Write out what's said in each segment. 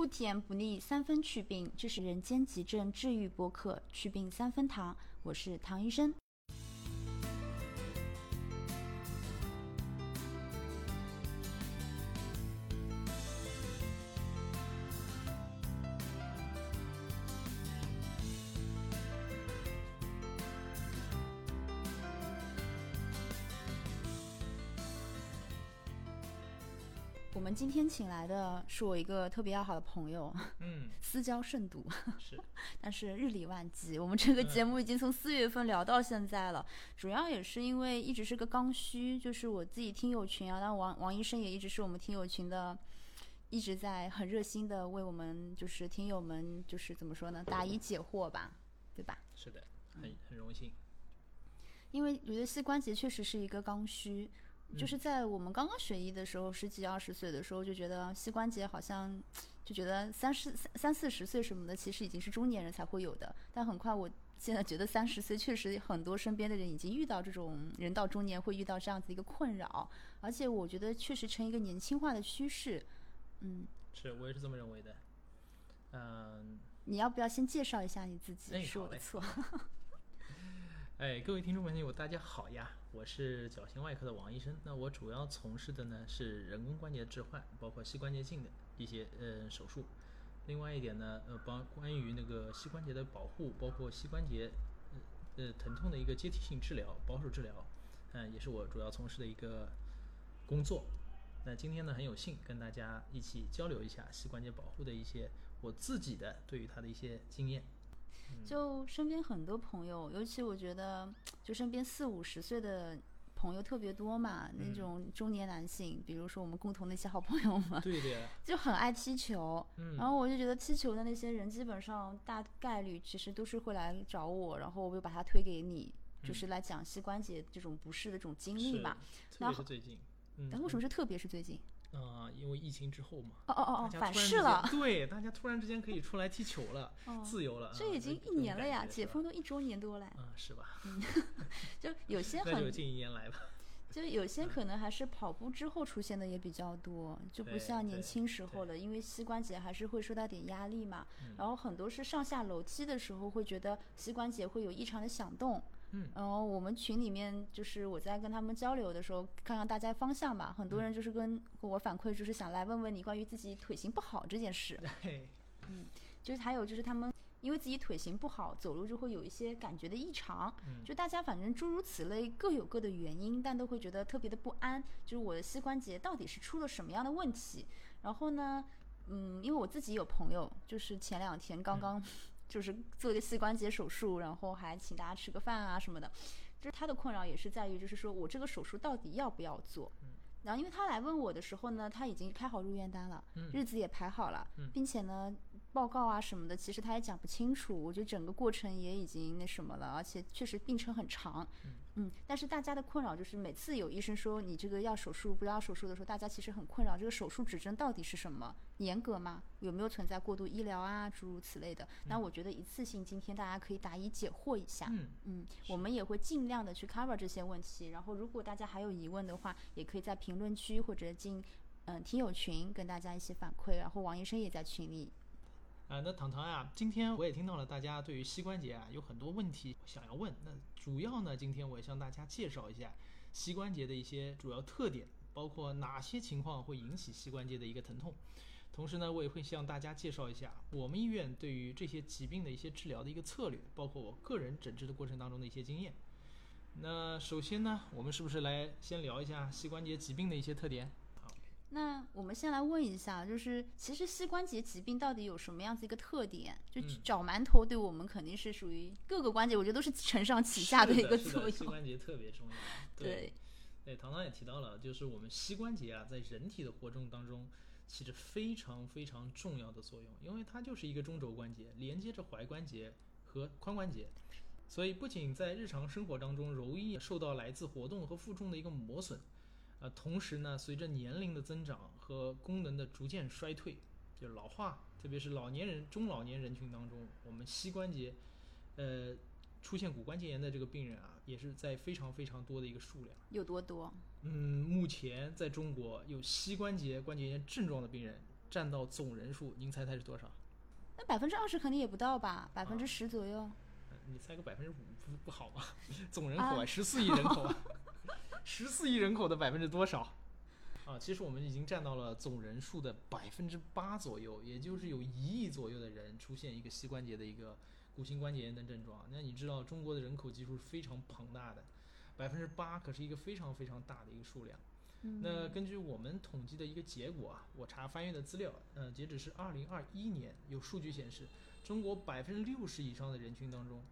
不甜不腻，三分祛病，这是人间急症治愈播客，祛病三分糖，我是唐医生。今天请来的是我一个特别要好的朋友，嗯，私交甚笃，是，但是日理万机。我们这个节目已经从四月份聊到现在了，主要也是因为一直是个刚需，就是我自己听友群啊，但王王医生也一直是我们听友群的，一直在很热心的为我们就是听友们就是怎么说呢，答疑解惑吧，对吧？是的，很很荣幸。因为我觉得膝关节确实是一个刚需。就是在我们刚刚学医的时候，十几二十岁的时候，就觉得膝关节好像，就觉得三十三三四十岁什么的，其实已经是中年人才会有的。但很快，我现在觉得三十岁确实很多身边的人已经遇到这种人到中年会遇到这样子一个困扰，而且我觉得确实成一个年轻化的趋势。嗯，是我也是这么认为的。嗯，你要不要先介绍一下你自己？哎是我的错。哎，各位听众朋友，大家好呀！我是矫形外科的王医生。那我主要从事的呢是人工关节置换，包括膝关节镜的一些呃手术。另外一点呢，呃，包关于那个膝关节的保护，包括膝关节呃呃疼痛的一个阶梯性治疗、保守治疗，嗯，也是我主要从事的一个工作。那今天呢，很有幸跟大家一起交流一下膝关节保护的一些我自己的对于它的一些经验。就身边很多朋友，尤其我觉得，就身边四五十岁的朋友特别多嘛，那种中年男性，比如说我们共同的一些好朋友们，对的，就很爱踢球。嗯然后我就觉得踢球的那些人，基本上大概率其实都是会来找我，然后我就把他推给你，就是来讲膝关节这种不适的这种经历是嘛。特然后别是最近，嗯，但为什么是特别是最近？啊、因为疫情之后嘛，哦哦哦哦，反噬了。对，大家突然之间可以出来踢球了，哦自由了，啊这已经一年了呀，解封都一周年多了。啊，是吧？就有些 那就很近一年来吧。就有些可能还是跑步之后出现的也比较多，就不像年轻时候了，因为膝关节还是会受到点压力嘛。嗯然后很多是上下楼梯的时候会觉得膝关节会有异常的响动。嗯然后我们群里面就是我在跟他们交流的时候，看看大家方向吧，很嗯多人就是跟跟我反馈，就是想来问问你关于自己腿型不好这件事。对，嗯就是还有就是他们因为自己腿型不好，走路就会有一些感觉的异常，嗯就大家反正诸如此类各有各的原因，但都会觉得特别的不安，就是我的膝关节到底是出了什么样的问题？然后呢，嗯，因为我自己有朋友，就是前两天刚刚就是做一个膝关节手术，然后还请大家吃个饭啊什么的，就是他的困扰也是在于，就是说我这个手术到底要不要做？然后因为他来问我的时候呢，他已经开好入院单了，嗯日子也排好了，嗯并且呢，报告啊什么的，其实他也讲不清楚。我觉得整个过程也已经那什么了，而且确实病程很长。嗯但是大家的困扰就是每次有医生说你这个要手术，不要手术的时候，大家其实很困扰，这个手术指针到底是什么？严格吗？有没有存在过度医疗啊，诸如此类的？那我觉得一次性今天大家可以答疑解惑一下。嗯，嗯，我们也会尽量的去 cover 这些问题。然后，如果大家还有疑问的话，也可以在评论区或者进嗯听友群跟大家一起反馈。然后王医生也在群里。啊，那糖糖呀，今天我也听到了大家对于膝关节啊有很多问题想要问。那主要呢，今天我也向大家介绍一下膝关节的一些主要特点，包括哪些情况会引起膝关节的一个疼痛。同时呢，我也会向大家介绍一下我们医院对于这些疾病的一些治疗的一个策略，包括我个人诊治的过程当中的一些经验。那首先呢，我们是不是来先聊一下膝关节疾病的一些特点？好，那我们先来问一下，就是其实膝关节疾病到底有什么样子一个特点？就嗯找馒头对我们肯定是属于各个关节，我觉得都是承上启下的一个作用。膝关节特别重要。对，对，糖糖也提到了，就是我们膝关节啊，在人体的活动当中起着非常非常重要的作用，因为它就是一个中轴关节，连接着踝关节和髋关节，所以不仅在日常生活当中容易受到来自活动和负重的一个磨损，呃，同时呢，随着年龄的增长和功能的逐渐衰退，就是老化，特别是老年人、中老年人群当中，我们膝关节，呃，出现骨关节炎的这个病人啊，也是在非常非常多的一个数量。有多多？嗯，目前在中国有膝关节关节炎症状的病人占到总人数，您猜猜是多少？那百分之二十肯定也不到吧，百分之十左右。呃你猜个百分之五不不好吗？总人口啊，十四亿人口啊，十四亿人口的百分之多少？啊，其实我们已经占到了总人数的百分之八左右，也就是有一亿左右的人出现一个膝关节的一个骨性关节炎的症状。那你知道中国的人口基数是非常庞大的，百分之八可是一个非常非常大的一个数量。嗯那根据我们统计的一个结果啊，我查翻阅的资料，呃，截止是二零二一年，有数据显示，中国百分之六十以上的人群当中，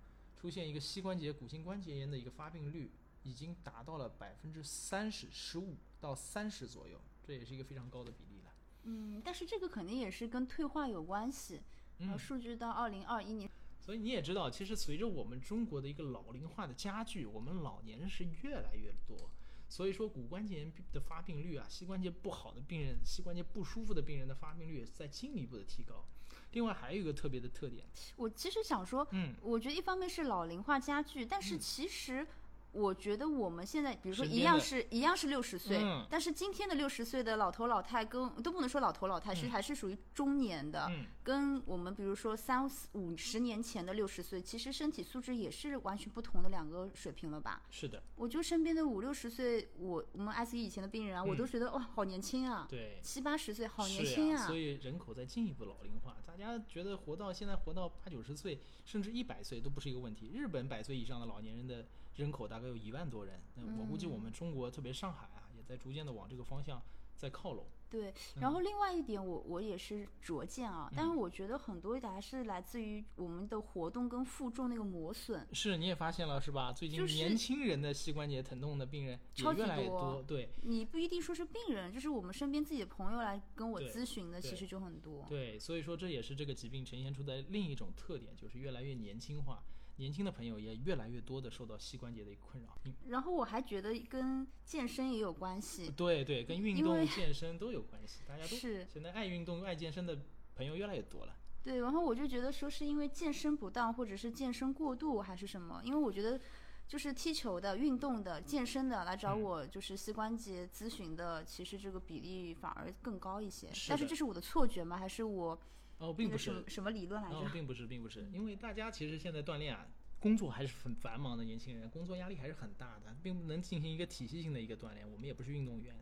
出现一个膝关节骨性关节炎的一个发病率，已经达到了百分之三十，十五到三十左右，这也是一个非常高的比例了。嗯，但是这个肯定也是跟退化有关系。嗯呃，数据到二零二一年，所以你也知道，其实随着我们中国的一个老龄化的加剧，我们老年人是越来越多。所以说，骨关节炎的发病率啊，膝关节不好的病人、膝关节不舒服的病人的发病率也是在进一步的提高。另外还有一个特别的特点，我其实想说，嗯，我觉得一方面是老龄化加剧，但是其实我觉得我们现在，比如说一样是一样是六十岁，嗯。但是今天的六十岁的老头老太跟都不能说老头老太，是还是属于中年的，嗯。跟我们比如说三五十年前的六十岁，其实身体素质也是完全不同的两个水平了吧？是的，我就身边的五六十岁，我我们 ICU 以前的病人啊，我都觉得哇，好年轻啊，对，七八十岁好年轻啊呀所，以人口在进一步老龄化，大家觉得活到现在活到八九十岁，甚至一百岁都不是一个问题。日本百岁以上的老年人的人口大概有一万多人，那我估计我们中国，特别上海啊，也在逐渐的往这个方向在靠拢。对，嗯然后另外一点我，我也是拙见啊，但是我觉得很多的还是来自于我们的活动跟负重那个磨损。是，你也发现了是吧？最近年轻人的膝关节疼痛的病人也超级越来越多多，对你不一定说是病人，就是我们身边自己的朋友来跟我咨询的，其实就很多。对，所以说这也是这个疾病呈现出的另一种特点，就是越来越年轻化，年轻的朋友也越来越多的受到膝关节的一个困扰。嗯然后我还觉得跟健身也有关系，对对，跟运动、健身都有关系，大家都是现在爱运动、爱健身的朋友越来越多了。对，然后我就觉得说是因为健身不当，或者是健身过度，还是什么？因为我觉得就是踢球的、运动的、健身的来找嗯我就是膝关节咨询的，其实这个比例反而更高一些。是但是这是我的错觉吗？还是我哦，并不是什么，理论来着？哦，并不是，并不是，因为大家其实现在锻炼啊，工作还是很繁忙的，年轻人工作压力还是很大的，并不能进行一个体系性的一个锻炼。我们也不是运动员，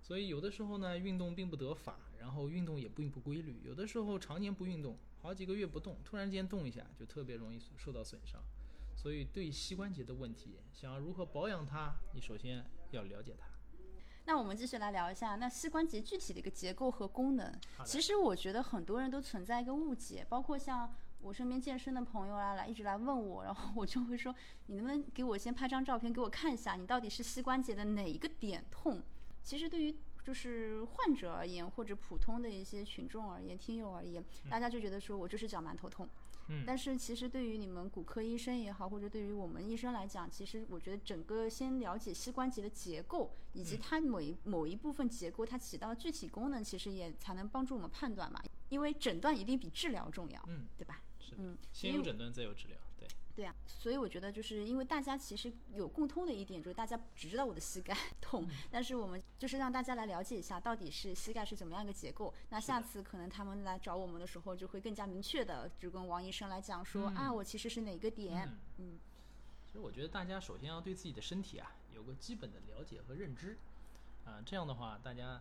所以有的时候呢，运动并不得法，然后运动也并不规律。有的时候常年不运动，好几个月不动，突然间动一下，就特别容易受到损伤。所以对膝关节的问题，想要如何保养它，你首先要了解它。那我们继续来聊一下，那膝关节具体的一个结构和功能。其实我觉得很多人都存在一个误解，包括像我身边健身的朋友啊，来一直来问我，然后我就会说，你能不能给我先拍张照片给我看一下，你到底是膝关节的哪一个点痛？其实对于就是患者而言，或者普通的一些群众而言、听友而言，大家就觉得说我就是脚馒头痛。嗯但是其实对于你们骨科医生也好，或者对于我们医生来讲，其实我觉得整个先了解膝关节的结构，以嗯及它某一某一部分结构它起到具体功能，其实也才能帮助我们判断嘛。因为诊断一定比治疗重要，嗯，对吧？是，嗯，先有诊断再有治疗，对。对啊，所以我觉得就是因为大家其实有共通的一点，就是大家只知道我的膝盖 痛，嗯但是我们就是让大家来了解一下到底是膝盖是怎么样一个结构。那下次可能他们来找我们的时候，就会更加明确的就跟王医生来讲说、嗯啊，我其实是哪个点，嗯嗯其实我觉得大家首先要对自己的身体啊有个基本的了解和认知，啊、这样的话大家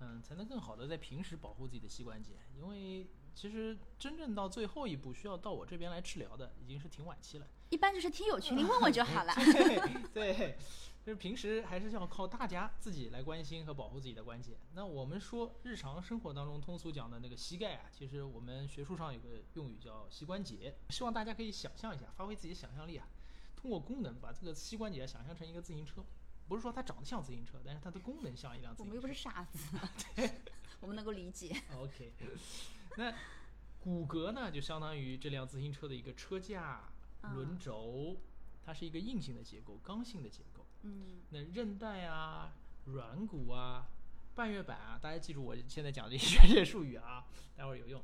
嗯才能更好的在平时保护自己的膝关节，因为其实真正到最后一步需要到我这边来治疗的已经是挺晚期了。一般就是听友群里 问问就好了。对对，就是平时还是要靠大家自己来关心和保护自己的关节。那我们说日常生活当中通俗讲的那个膝盖啊，其实我们学术上有个用语叫膝关节，希望大家可以想象一下，发挥自己的想象力啊，通过功能把这个膝关节想象成一个自行车。不是说它长得像自行车，但是它的功能像一辆自行车。我们又不是傻子，对我们能够理解。OK，那骨骼呢，就相当于这辆自行车的一个车架、嗯轮轴，它是一个硬性的结构、刚性的结构。嗯那韧带啊、软骨啊、半月板啊，大家记住我现在讲的这些 专业术语啊，待会儿有用。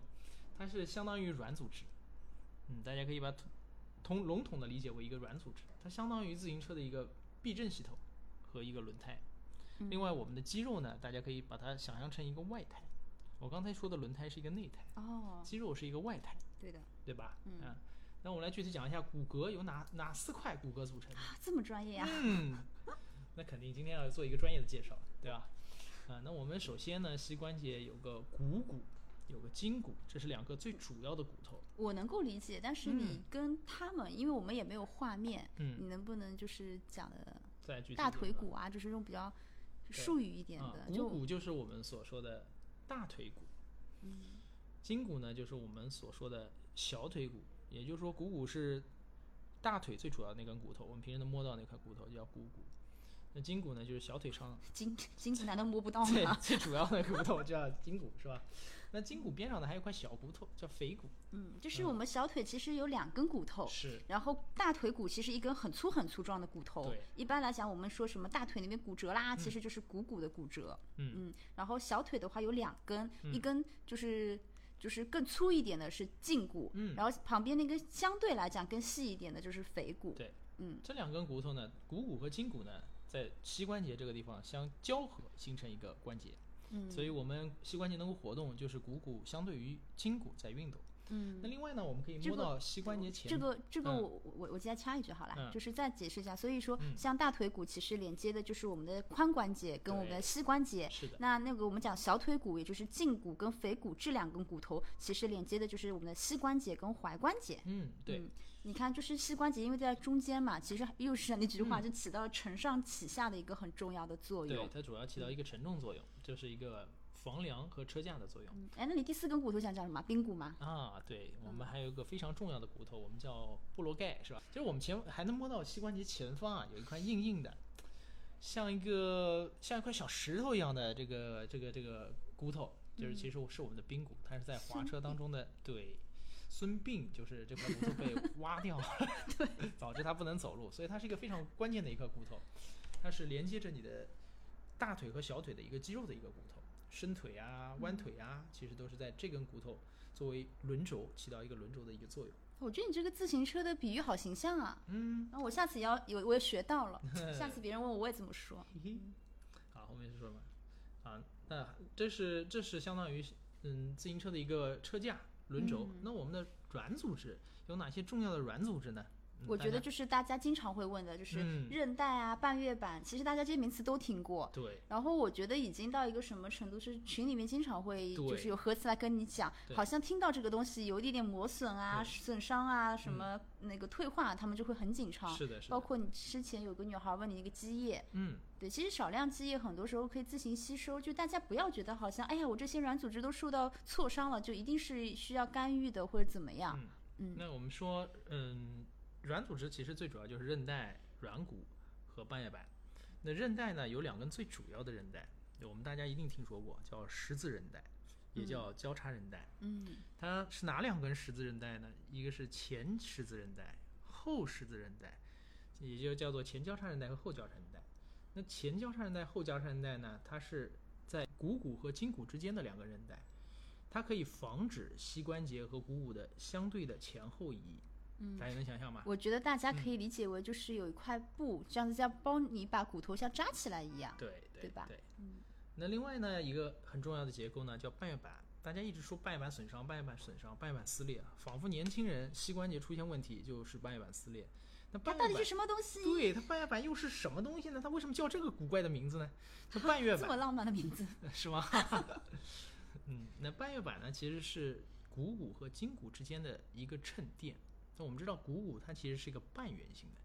它是相当于软组织，嗯，大家可以把它同笼统的理解为一个软组织，它相当于自行车的一个避震系统和一个轮胎。另外，我们的肌肉呢，大家可以把它想象成一个外胎，我刚才说的轮胎是一个内胎，哦，肌肉是一个外胎，对的，对吧？嗯啊那我们来具体讲一下骨骼由哪哪四块骨骼组成的。啊这么专业啊，嗯，那肯定今天要做一个专业的介绍，对吧？啊，那我们首先呢，膝关节有个股骨，有个筋骨，这是两个最主要的骨头。我能够理解，但是你跟他们，因为我们也没有画面，嗯你能不能就是讲的再具体大腿骨啊，就是用比较术语一点啊的，，股就骨就是我们所说的大腿骨，嗯筋骨呢就是我们所说的小腿骨，也就是说股骨是大腿最主要的那根骨头，我们平时能摸到那块骨头叫股骨。那筋骨呢，就是小腿上 筋筋骨难道摸不到最吗？最主要的骨头叫筋骨，是吧？那筋骨边上呢还有一块小骨头叫腓骨，嗯，就是我们小腿其实有两根骨头，是然后大腿骨其实一根很粗很粗壮的骨头对。一般来讲，我们说什么大腿那边骨折啦，其实就是股骨的骨折。嗯然后小腿的话有两根，一根就是。就是更粗一点的是胫骨，嗯然后旁边那根相对来讲更细一点的就是腓骨。对，嗯，这两根骨头呢，股骨和胫骨呢，在膝关节这个地方相交合，形成一个关节。嗯所以我们膝关节能够活动，就是股骨相对于筋骨在运动。嗯，那另外呢，我们可以摸到膝关节前这个这个嗯我我我再插一句好了，嗯就是再解释一下。所以说，嗯像大腿骨其实连接的就是我们的髋关节跟我们的膝关节。是的，那那个我们讲小腿骨，也就是胫骨跟腓骨这两根骨头，其实连接的就是我们的膝关节跟踝关节。嗯，对，嗯你看，就是膝关节，因为在中间嘛，其实又是那句话，就起到承上启下的一个很重要的作用对，。它主要起到一个承重作用，就是一个房梁和车架的作用。嗯，哎，那你第四根骨头想讲什么？髌骨吗？啊，对，我们还有一个非常重要的骨头，我们叫布罗盖，是吧？就是我们前还能摸到膝关节前方啊，有一块硬硬的，像一个像一块小石头一样的这个这个这个骨头，就是其实是我们的髌骨，它是在滑车当中的对。孙膑就是这块骨头被挖掉了，对，导致他不能走路，所以它是一个非常关键的一块骨头，它是连接着你的大腿和小腿的一个肌肉的一个骨头，伸腿啊、弯腿啊，其实都是在这根骨头作为轮轴起到一个轮轴的一个作用。我觉得你这个自行车的比喻好形象啊！嗯，那我下次也要有，我也学到了。下次别人问我，我也这么说。好，后面是说什么？啊，那这是这是相当于嗯自行车的一个车架轮轴。嗯那我们的软组织有哪些重要的软组织呢？嗯我觉得就是大家经常会问的，就是嗯。韧带啊、半月板，其实大家这些名词都听过。对。然后我觉得已经到一个什么程度，是群里面经常会就是有核磁来跟你讲，好像听到这个东西有一点点磨损啊、损伤啊、什么那个退化，他们就会很紧张。是的，是。的，包括你之前有个女孩问你一个积液，嗯，对，其实少量积液很多时候可以自行吸收，就大家不要觉得好像，哎呀，我这些软组织都受到挫伤了，就一定是需要干预的或者怎么样。嗯。那我们说，嗯，软组织其实最主要就是韧带、软骨和半月板。那韧带呢，有两根最主要的韧带，我们大家一定听说过，叫十字韧带，也叫交叉韧带。嗯它是哪两根十字韧带呢？一个是前十字韧带，后十字韧带，也就叫做前交叉韧带和后交叉韧带。那前交叉韧带、后交叉韧带呢，它是在股骨和筋骨之间的两个韧带，它可以防止膝关节和股骨的相对的前后移。嗯大家能想象吗？我觉得大家可以理解为就是有一块布，这样子像帮你把骨头像扎起来一样。对对吧对。嗯那另外呢，一个很重要的结构呢，叫半月板。大家一直说半月板损伤、半月板损伤、半月板撕裂，仿佛年轻人膝关节出现问题就是半月板撕裂。那半月板到底是什么东西？对它半月板又是什么东西呢？它为什么叫这个古怪的名字呢？它半月板 这么浪漫的名字。是吗？嗯，那半月板呢，其实是股骨和筋骨之间的一个衬垫。那我们知道股骨它其实是一个半圆形的，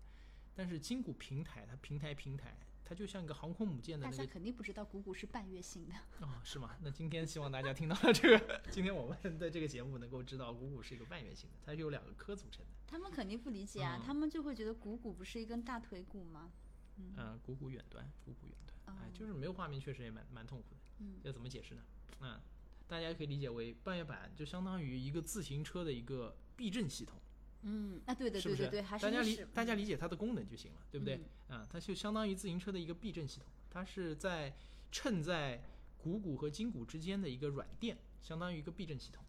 但是筋骨平台它平台平台，它就像一个航空母舰的大家肯定不知道股骨是半月形的。哦，是吗？那今天希望大家听到了这个，今天我们的这个节目能够知道股骨是一个半圆形的，它是由两个科组成的。他们肯定不理解啊，嗯他们就会觉得股骨不是一根大腿骨吗？嗯，股骨远端，股骨远端，哎哦，就是没有画面，确实也蛮蛮痛苦的。嗯，要怎么解释呢？嗯，大家可以理解为半月板就相当于一个自行车的一个避震系统，嗯，啊，对对是不是？对对对，还是大家理大家理解它的功能就行了，对不对？嗯啊，它就相当于自行车的一个避震系统，它是在衬在股骨和筋骨之间的一个软垫，相当于一个避震系统。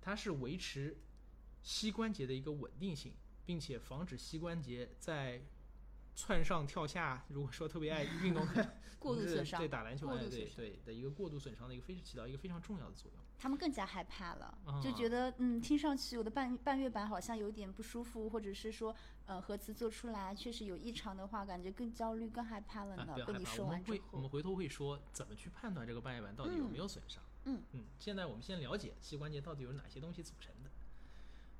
它是维持膝关节的一个稳定性，并且防止膝关节在窜上跳下，如果说特别爱 运动的过度损伤对打篮球，哎，对对的一个过度损伤的一个非起到一个非常重要的作用。他们更加害怕了，啊就觉得嗯，听上去我的半半月板好像有点不舒服，或者是说呃核磁做出来确实有异常的话，感觉更焦虑、更害怕了啊，呢。不要害怕，被你说我们完之后会我们，回头会说怎么去判断这个半月板到底有没有损伤。嗯嗯，现在我们先了解膝关节到底有哪些东西组成的。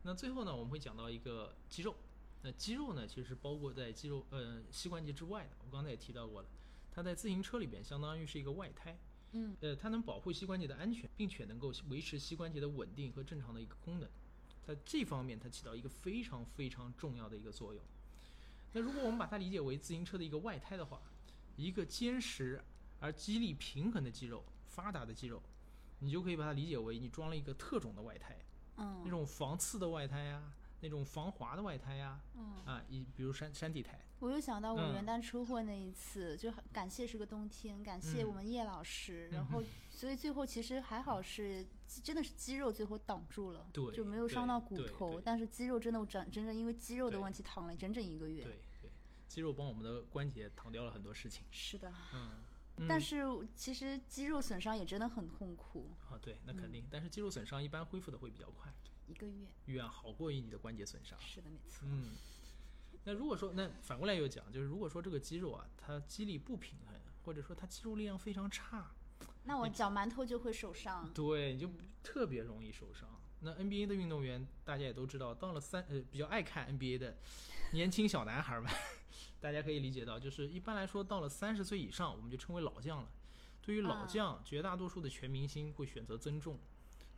那最后呢，我们会讲到一个肌肉。那肌肉呢，其实是包括在肌肉呃膝关节之外的。我刚才也提到过了，它在自行车里边相当于是一个外胎。嗯，呃，它能保护膝关节的安全，并且能够维持膝关节的稳定和正常的一个功能。在这方面，它起到一个非常非常重要的一个作用。那如果我们把它理解为自行车的一个外胎的话，一个坚实而肌力平衡的肌肉、发达的肌肉，你就可以把它理解为你装了一个特种的外胎，嗯那嗯种防刺的外胎呀、那种防滑的外胎呀、嗯，啊，一比如山山地胎，我又想到我嗯。元旦车祸那一次，就很感谢是个冬天，感谢嗯。我们叶老师，然嗯后所以最后其实还好是真的是肌肉最后挡住了，对就没有伤到骨头，但是肌肉真的我整整整因为肌肉的问题躺了整整一个月。对对，肌肉帮我们的关节挡掉了很多事情。是的，嗯，但是其实肌肉损伤也真的很痛苦，啊，对，那肯定，但是肌肉损伤一般恢复的会比较快，一个月。远好过于你的关节损伤。是的，没错。嗯，那如果说那反过来又讲，就是如果说这个肌肉啊，它肌力不平衡，或者说它肌肉力量非常差，那我脚馒头就会受伤。对，你就特别容易受伤。那 NBA 的运动员大家也都知道，到了三呃比较爱看 NBA 的年轻小男孩们，大家可以理解到，就是一般来说到了三十岁以上，我们就称为老将了。对于老啊将，绝大多数的全明星会选择增重，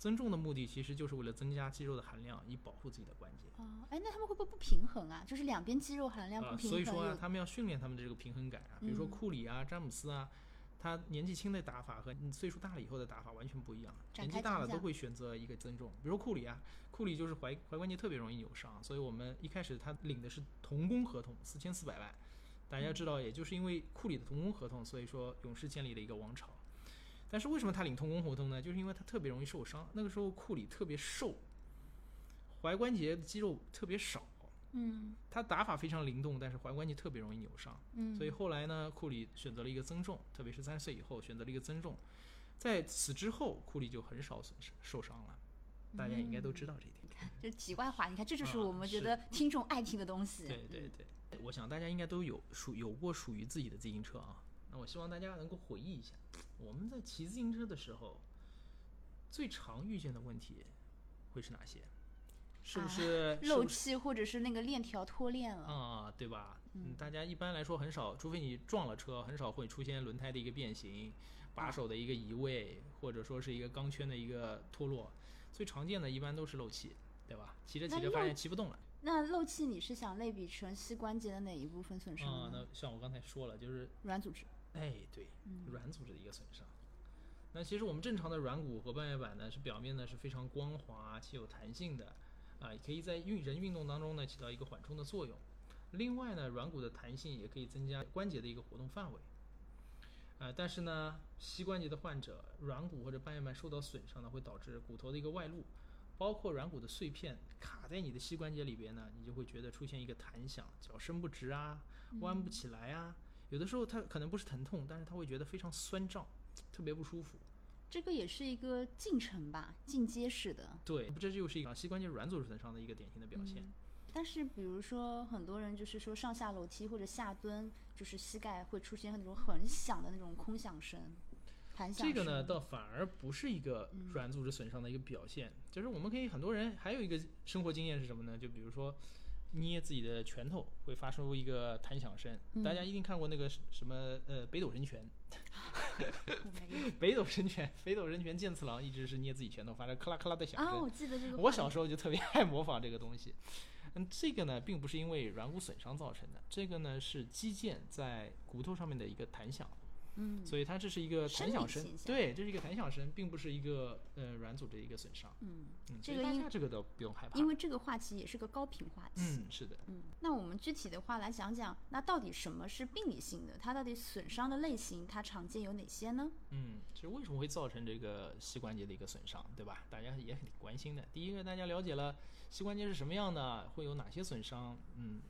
增重的目的其实就是为了增加肌肉的含量，以保护自己的关节。哦，哎，那他们会不会不平衡啊？就是两边肌肉含量啊、不平衡有，所以说啊，他们要训练他们的这个平衡感啊，比如说嗯库里啊、詹姆斯啊，他年纪轻的打法和你岁数大了以后的打法完全不一样。展年纪大了都会选择一个增重，比如说库里啊，库里就是踝踝关节特别容易扭伤，所以我们一开始他领的是童工合同，四千四百万。大家知道，也就是因为库里的童工合同，所以说勇士建立了一个王朝。但是为什么他领通工合同呢？就是因为他特别容易受伤。那个时候库里特别瘦，踝关节肌肉特别少，嗯他打法非常灵动，但是踝关节特别容易扭伤。嗯，所以后来呢，库里选择了一个增重，特别是三十岁以后选择了一个增重。在此之后，库里就很少损失受伤了。大家应该都知道这一点。这题外话，你看，这就是啊我们觉得听众爱听的东西。对对对，我想大家应该都有属有过属于自己的自行车啊。那我希望大家能够回忆一下，我们在骑自行车的时候，最常遇见的问题会是哪些？是不啊 是漏气或者是那个链条脱链了。啊、对吧？嗯，大家一般来说很少，除非你撞了车，很少会出现轮胎的一个变形、把手的一个移位，或者说是一个钢圈的一个脱落。最常见的一般都是漏气，对吧？骑着骑着发现骑不动了。那漏气你是想类比成膝关节的哪一部分损伤啊、呢？那像我刚才说了，就是软组织。哎，对，嗯软组织的一个损伤。那其实我们正常的软骨和半月板呢，是表面呢是非常光滑且有弹性的，啊，也可以在运人运动当中呢起到一个缓冲的作用。另外呢，软骨的弹性也可以增加关节的一个活动范围。啊，但是呢，膝关节的患者软骨或者半月板受到损伤呢，会导致骨头的一个外露，包括软骨的碎片卡在你的膝关节里边呢，你就会觉得出现一个弹响，脚伸不直啊，弯不起来啊。有的时候他可能不是疼痛，但是他会觉得非常酸胀，特别不舒服。这个也是一个进程吧，进阶式的。对，这就是一个膝关节软组织损伤的一个典型的表现。但是，比如说很多人就是说上下楼梯或者下蹲，就是膝盖会出现那种很响的那种空响声、弹响声。这个呢，倒反而不是一个软组织损伤的一个表现，就是我们可以很多人还有一个生活经验是什么呢？就比如说捏自己的拳头会发出一个弹响声，大家一定看过那个什么呃北斗神拳，北斗神拳，北斗神拳剑次郎一直是捏自己拳头发出咔啦咔啦的响声。啊，我记得这个。我小时候就特别爱模仿这个东西。嗯，这个呢，并不是因为软骨损伤造成的，这个呢是肌腱在骨头上面的一个弹响，嗯所以它这是一个弹响声对，这是一个弹响声，并不是一个呃软组织的一个损伤。嗯，这个大家这个都不用害怕。因为这个话题也是个高频话题。嗯，是的，嗯，那我们具体的话来讲讲，那到底什么是病理性的？它到底损伤的类型，它常见有哪些呢？嗯，其实为什么会造成这个膝关节的一个损伤，对吧？大家也很关心的。第一个，大家了解了膝关节是什么样的，会有哪些损伤。嗯，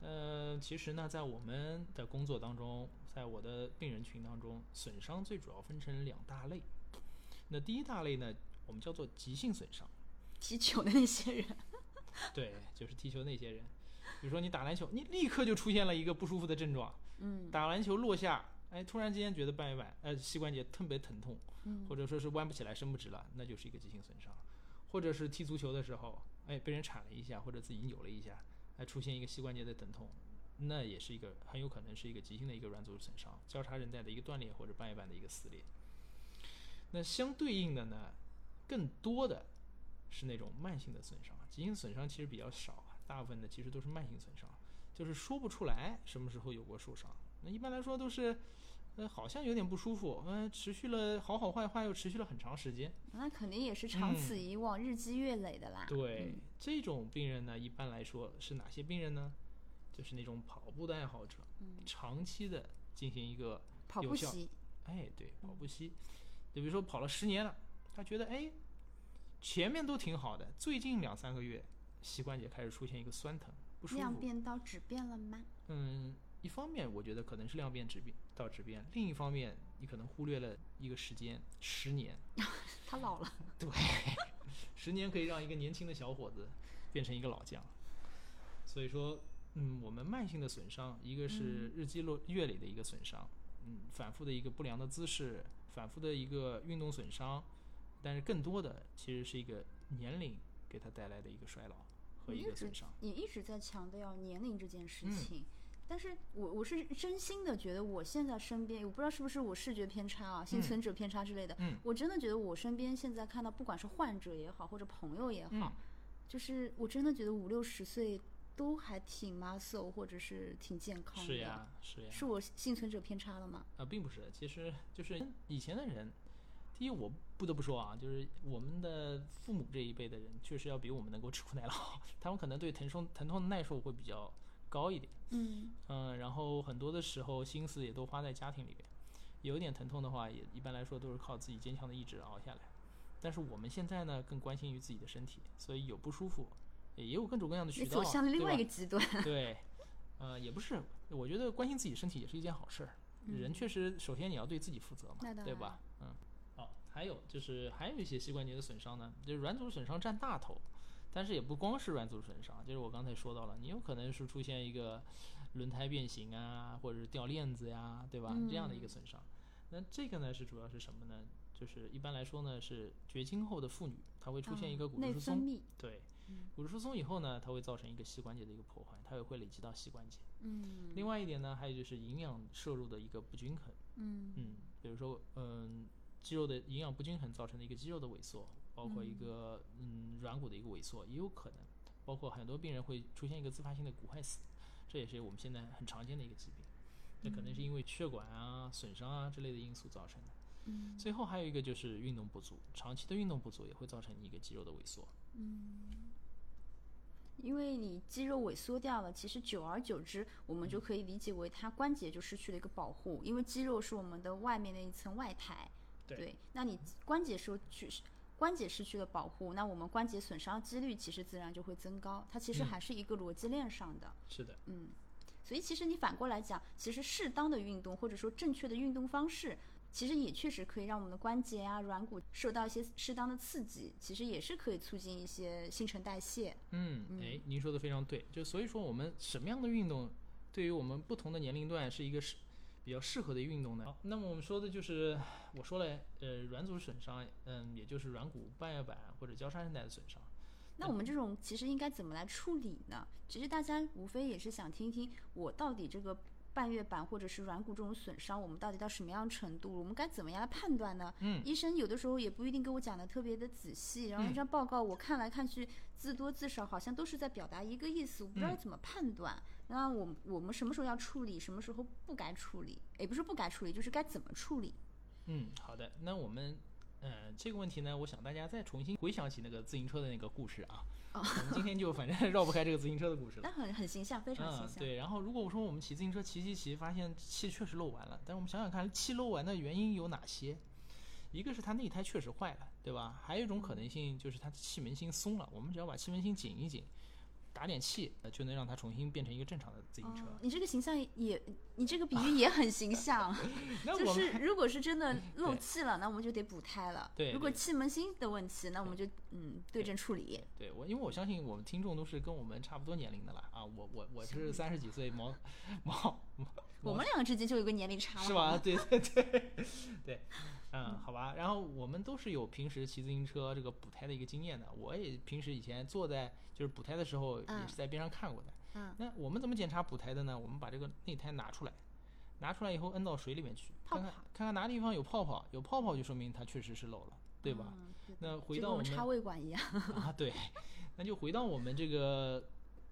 呃，其实呢，在我们的工作当中，在我的病人群当中，损伤最主要分成两大类。那第一大类呢，我们叫做急性损伤，踢球的那些人，对，就是踢球那些人。比如说你打篮球，你立刻就出现了一个不舒服的症状，嗯打篮球落下，哎，突然之间觉得半月板呃膝关节特别疼痛，嗯或者说是弯不起来、伸不直了，那就是一个急性损伤。或者是踢足球的时候，哎，被人铲了一下，或者自己扭了一下，哎，出现一个膝关节的疼痛，那也是一个很有可能是一个急性的一个软组织损伤，交叉韧带的一个断裂或者半月板的一个撕裂。那相对应的呢，更多的是那种慢性的损伤，急性损伤其实比较少啊，大部分的其实都是慢性损伤，就是说不出来什么时候有过受伤。那一般来说都是，呃，好像有点不舒服，嗯、持续了好好坏坏又持续了很长时间。那肯定也是长此以往、日积月累的啦。嗯对，这种病人呢，一般来说是哪些病人呢？就是那种跑步的爱好者，长期的进行一个跑步习，哎，对，跑步期，就比如说跑了十年了，他觉得哎，前面都挺好的，最近两三个月膝关节开始出现一个酸疼不舒服量。变到质变了吗？嗯，一方面我觉得可能是量变质变到质变，另一方面你可能忽略了一个时间，十年，他老了，对十年可以让一个年轻的小伙子变成一个老将。所以说，嗯，我们慢性的损伤，一个是日积落月累的一个损伤，嗯，反复的一个不良的姿势，反复的一个运动损伤，但是更多的其实是一个年龄给他带来的一个衰老和一个损伤。你一直在强调年龄这件事嗯情。但是我我是真心的觉得，我现在身边，我不知道是不是我视觉偏差啊、幸存者偏差之类的，嗯我真的觉得我身边现在看到，不管是患者也好，或者朋友也好，嗯就是我真的觉得五六十岁都还挺 muscle 或者是挺健康的。是呀，是呀。是我幸存者偏差了吗？啊，并不是，其实就是以前的人，第一我不得不说啊，就是我们的父母这一辈的人，确实要比我们能够吃苦耐劳，他们可能对疼痛疼痛的耐受会比较高一点，嗯嗯，然后很多的时候心思也都花在家庭里边，有一点疼痛的话，也一般来说都是靠自己坚强的意志熬下来。但是我们现在呢，更关心于自己的身体，所以有不舒服，也有各种各样的渠你道，走向了另外一个极端。对，呃，也不是，我觉得关心自己身体也是一件好事儿。人确实，首先你要对自己负责嘛对吧？嗯。好，还有就是还有一些膝关节的损伤呢，就是软组织损伤占大头，但是也不光是软组织损伤，就是我刚才说到了，你有可能是出现一个轮胎变形啊，或者是掉链子呀，对吧？这样的一个损伤。那这个呢是主要是什么呢？就是一般来说呢是绝经后的妇女，她会出现一个骨质疏松，分泌，对，骨质疏松以后呢，它会造成一个膝关节的一个破坏，它也会累积到膝关节。嗯。另外一点呢，还有就是营养摄入的一个不均衡，嗯。嗯，比如说，嗯，肌肉的营养不均衡造成的一个肌肉的萎缩，包括一个嗯软骨的一个萎缩，也有可能，包括很多病人会出现一个自发性的骨坏死，这也是我们现在很常见的一个疾病，那可能是因为血管啊损伤啊之类的因素造成的。嗯。最后还有一个就是运动不足，长期的运动不足也会造成一个肌肉的萎缩。因为你肌肉萎缩掉了，其实久而久之，我们就可以理解为它关节就失去了一个保护，因为肌肉是我们的外面的一层外胎。对那你关节失去关节失去了保护，那我们关节损伤几率其实自然就会增高。它其实嗯还是一个逻辑链上的。是的，嗯所以其实你反过来讲，其实适当的运动或者说正确的运动方式，其实也确实可以让我们的关节啊、软骨受到一些适当的刺激，其实也是可以促进一些新陈代谢。嗯，哎，您说的非常对，就所以说我们什么样的运动，对于我们不同的年龄段是一个适比较适合的运动呢？好，那么我们说的就是我说了，呃，软组织损伤，嗯，也就是软骨、半月板或者交叉韧带的损伤。那我们这种其实应该怎么来处理呢？其实大家无非也是想听听我到底这个半月板或者是软骨这种损伤，我们到底到什么样程度，我们该怎么样来判断呢？嗯，医生有的时候也不一定给我讲的特别的仔细，然后嗯一张报告我看来看去字多字少，好像都是在表达一个意思，我不知道嗯怎么判断。那我我们什么时候要处理，什么时候不该处理？也不是不该处理，就是该怎么处理。嗯，好的，那我们。呃，这个问题呢，我想大家再重新回想起那个自行车的那个故事啊。哦我们今天就反正 绕不开这个自行车的故事了。但很很形象，非常形嗯，象。对。然后如果我说我们骑自行车骑骑骑，发现气确实漏完了，但是我们想想看，气漏完的原因有哪些？一个是它内胎确实坏了，对吧？还有一种可能性就是它的气门芯松了，我们只要把气门芯紧一紧，打点气，呃就能让它重新变成一个正常的自行车。哦，你这个形象也，你这个比喻也很形象。就是如果是真的 漏气了，那我们就得补胎了。对对如果气门芯的问题，那我们就嗯对症处理。对我，因为我相信我们听众都是跟我们差不多年龄的了啊，我我我是三十几岁，毛 毛我们两个之间就有个年龄差了，是吧？？对对对对，嗯，好吧。然后我们都是有平时骑自行车这个补胎的一个经验的。我也平时以前坐在就是补胎的时候，嗯也是在边上看过的。嗯，那我们怎么检查补胎的呢？我们把这个内胎拿出来，拿出来以后摁到水里面去，看看看看哪地方有泡泡，有泡泡就说明它确实是漏了，对吧？嗯对那回到我们跟我们插胃管一样。啊，对，那就回到我们这个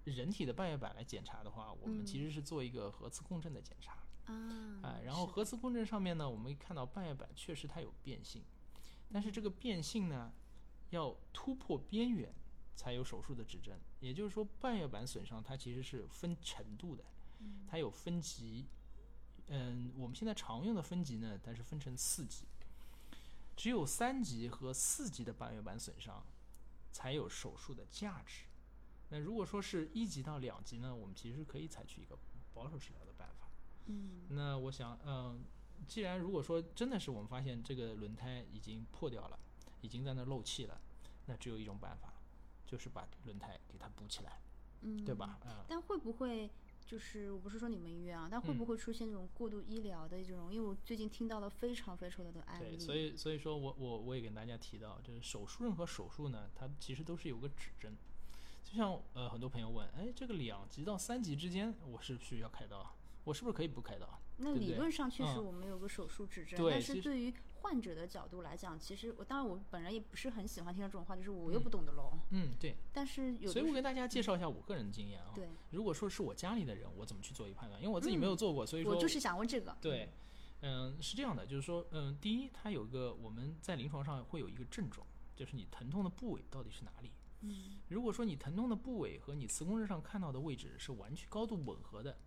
人体的半月板来检查的话，我们其实是做一个核磁共振的检查。啊啊，然后核磁共振上面呢，我们看到半月板确实它有变性，但是这个变性呢，要突破边缘才有手术的指针。也就是说，半月板损伤它其实是分程度的，它有分级。嗯，我们现在常用的分级呢，它是分成四级，只有三级和四级的半月板损伤才有手术的价值。那如果说是一级到两级呢，我们其实可以采取一个保守治疗。嗯那我想，嗯、既然如果说真的是我们发现这个轮胎已经破掉了，已经在那漏气了，那只有一种办法，就是把轮胎给它补起来，嗯，对吧？嗯、但会不会就是我不是说你们医院啊，但会嗯不会出现这种过度医疗的这种？因为我最近听到了非常非常多的案例。对，所以所以说我我我也跟大家提到，就是手术任何手术呢，它其实都是有个指针。就像呃很多朋友问，哎，这个两级到三级之间，我是不是需要开刀啊？我是不是可以不开刀？那理论上确实嗯我们有个手术指针，对但是对于患者的角度来讲，其实我当然我本人也不是很喜欢听到这种话，就是我又嗯不懂得喽。嗯，对。但是有所以我时给大家介绍一下我个人的经验啊。对，如果说是我家里的人，我怎么去做一个判断？因为我自己没有做过，所以说我就是想问这个。对，嗯，是这样的，就是说，嗯，第一，它有一个我们在临床上会有一个症状，就是你疼痛的部位到底是哪里。嗯如果说你疼痛的部位和你磁共振上看到的位置是完全高度吻合的，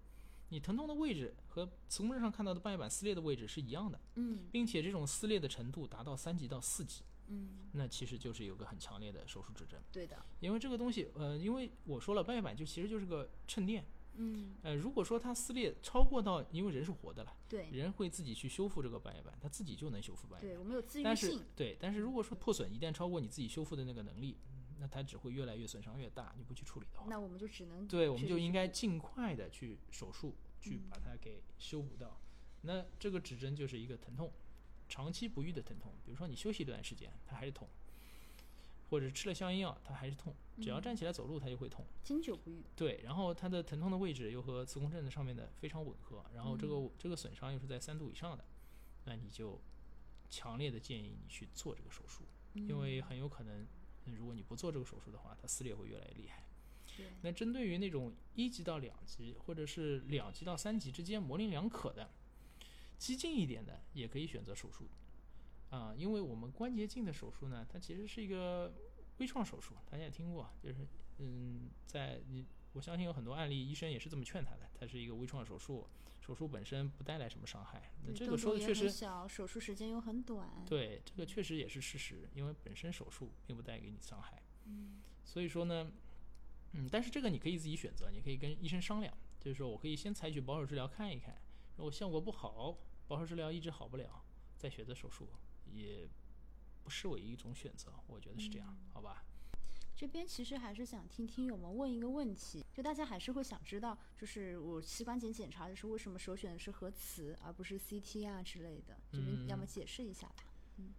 你疼痛的位置和磁共振上看到的半月板撕裂的位置是一样的，嗯并且这种撕裂的程度达到三级到四级，嗯，那其实就是有个很强烈的手术指针。对的。因为这个东西，呃，因为我说了，半月板就其实就是个衬垫，嗯，呃，如果说它撕裂超过到，因为人是活的了，对人会自己去修复这个半月板，它自己就能修复半月对，板。我们有自愈但是性。对，但是如果说破损一旦超过你自己修复的那个能力，那它只会越来越损伤越大。你不去处理的话，那我们就只能对，我们就应该尽快的去手术，去把它给修补到。那这个指针就是一个疼痛，长期不愈的疼痛，比如说你休息一段时间，它还是痛，或者吃了消炎药，它还是痛，只要站起来走路，它就会痛。经久不愈。对，然后它的疼痛的位置又和磁共振的上面的非常吻合，然后这个、嗯这个损伤又是在三度以上的，那你就强烈的建议你去做这个手术，因嗯为很有可能，嗯如果你不做这个手术的话，它撕裂会越来越厉害。对，那针对于那种一级到两级，或者是两级到三级之间模棱两可的，激进一点的，也可以选择手术。啊，因为我们关节镜的手术呢，它其实是一个微创手术，大家也听过，就是嗯，在你我相信有很多案例，医生也是这么劝他的，它是一个微创手术，手术本身不带来什么伤害。那这个说的确实小，手术时间又很短。对，这个确实也是事实，因为本身手术并不带给你伤害。嗯所以说呢，嗯，但是这个你可以自己选择，你可以跟医生商量，就是说我可以先采取保守治疗看一看，如果效果不好，保守治疗一直好不了，再选择手术，也不失为一种选择，我觉得是这样，好吧？这边其实还是想听听友们问一个问题，就大家还是会想知道，就是我膝关节检查的时候，为什么首选的是核磁而不是 CT 啊之类的？这边要么解释一下吧。嗯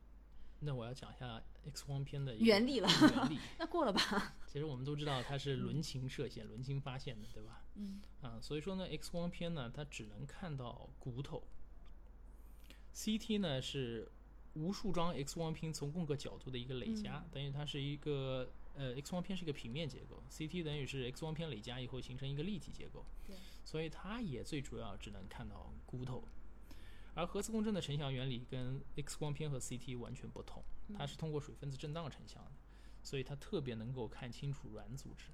那我要讲一下 X 光片的原理了原理，那过了吧？其实我们都知道它是轮琴射线、轮琴发现的，对吧？嗯啊，所以说呢，X 光片呢，它只能看到骨头；CT 呢是无数张 X 光片从各个角度的一个累加，等于它是一个呃，X 光片是一个平面结构，CT 等于是 X 光片累加以后形成一个立体结构，对，所以它也最主要只能看到骨头。而核磁共振的成像原理跟 X 光片和 CT 完全不同，它是通过水分子振荡成像的，所以它特别能够看清楚软组织。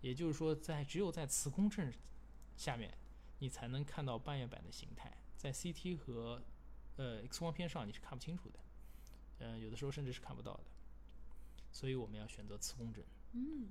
也就是说，在只有在磁共振下面，你才能看到半月板的形态，在 CT 和呃 X 光片上你是看不清楚的，呃，有的时候甚至是看不到的。所以我们要选择磁共振。嗯。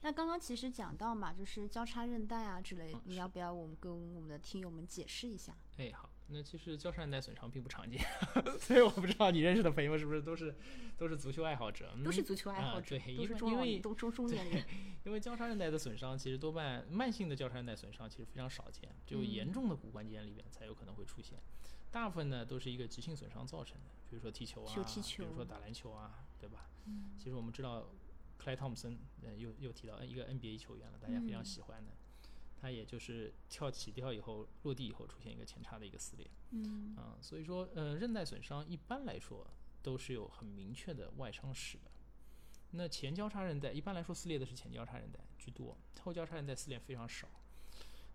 那刚刚其实讲到嘛，就是交叉韧带啊之类，嗯你要不要我们跟我们的听友们解释一下？哎，好，那其实交叉韧带损伤并不常见，所以我不知道你认识的朋友是不是都是都是足球爱好者，都是嗯足球爱好啊者，对因都是中老为因为都中中年人。因为交叉韧带的损伤，其实多半慢性的交叉韧带损伤其实非常少见，只有嗯严重的骨关节里面才有可能会出现。大部分呢都是一个急性损伤造成的，比如说踢球啊，就踢球比如说打篮球啊，对吧？嗯其实我们知道，克莱汤普森，呃，又又提到呃一个 NBA 球员了，大家非常嗯喜欢的，他也就是跳起跳以后落地以后出现一个前叉的一个撕裂，嗯啊、所以说呃韧带损伤一般来说都是有很明确的外伤史的。那前交叉韧带一般来说撕裂的是前交叉韧带居多，后交叉韧带撕裂非常少。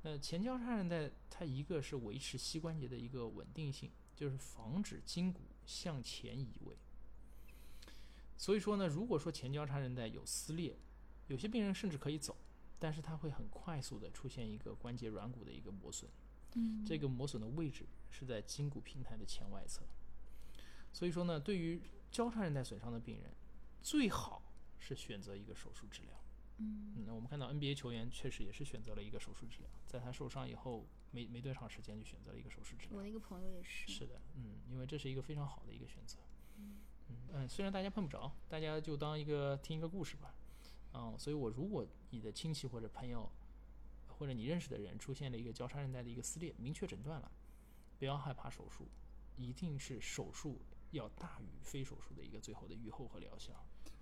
那前交叉韧带它一个是维持膝关节的一个稳定性，就是防止筋骨向前移位。所以说呢，如果说前交叉韧带有撕裂，有些病人甚至可以走，但是它会很快速的出现一个关节软骨的一个磨损。嗯，这个磨损的位置是在筋骨平台的前外侧。所以说呢，对于交叉韧带损伤的病人，最好是选择一个手术治疗。嗯嗯，那我们看到 NBA 球员确实也是选择了一个手术治疗，在他受伤以后没没多长时间就选择了一个手术治疗我。的一个朋友也是。是的，嗯，因为这是一个非常好的一个选择。嗯嗯，虽然大家碰不着，大家就当一个听一个故事吧。嗯，所以我如果你的亲戚或者朋友，或者你认识的人出现了一个交叉韧带的一个撕裂，明确诊断了，不要害怕手术，一定是手术要大于非手术的一个最后的预后和疗效。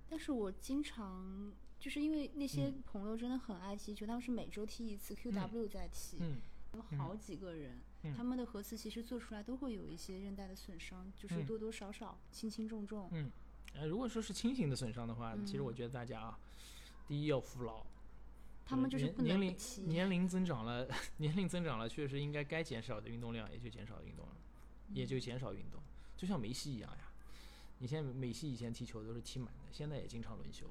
但是我经常就是因为那些嗯朋友真的很爱踢球，他们是每周踢一次 QW 在踢，嗯有好几个人，嗯他们的核磁其实做出来都会有一些韧带的损伤，就是嗯多多少少、轻轻重重。嗯，呃，如果说是轻型的损伤的话，其实我觉得大家啊，第一要服老，他们就是年不能年龄。年龄增长了，年龄增长了，确实应该该减少的运动量也就减少运动了，也就减少运动。就像梅西一样呀，你现在梅西以前踢球都是踢满的，现在也经常轮休。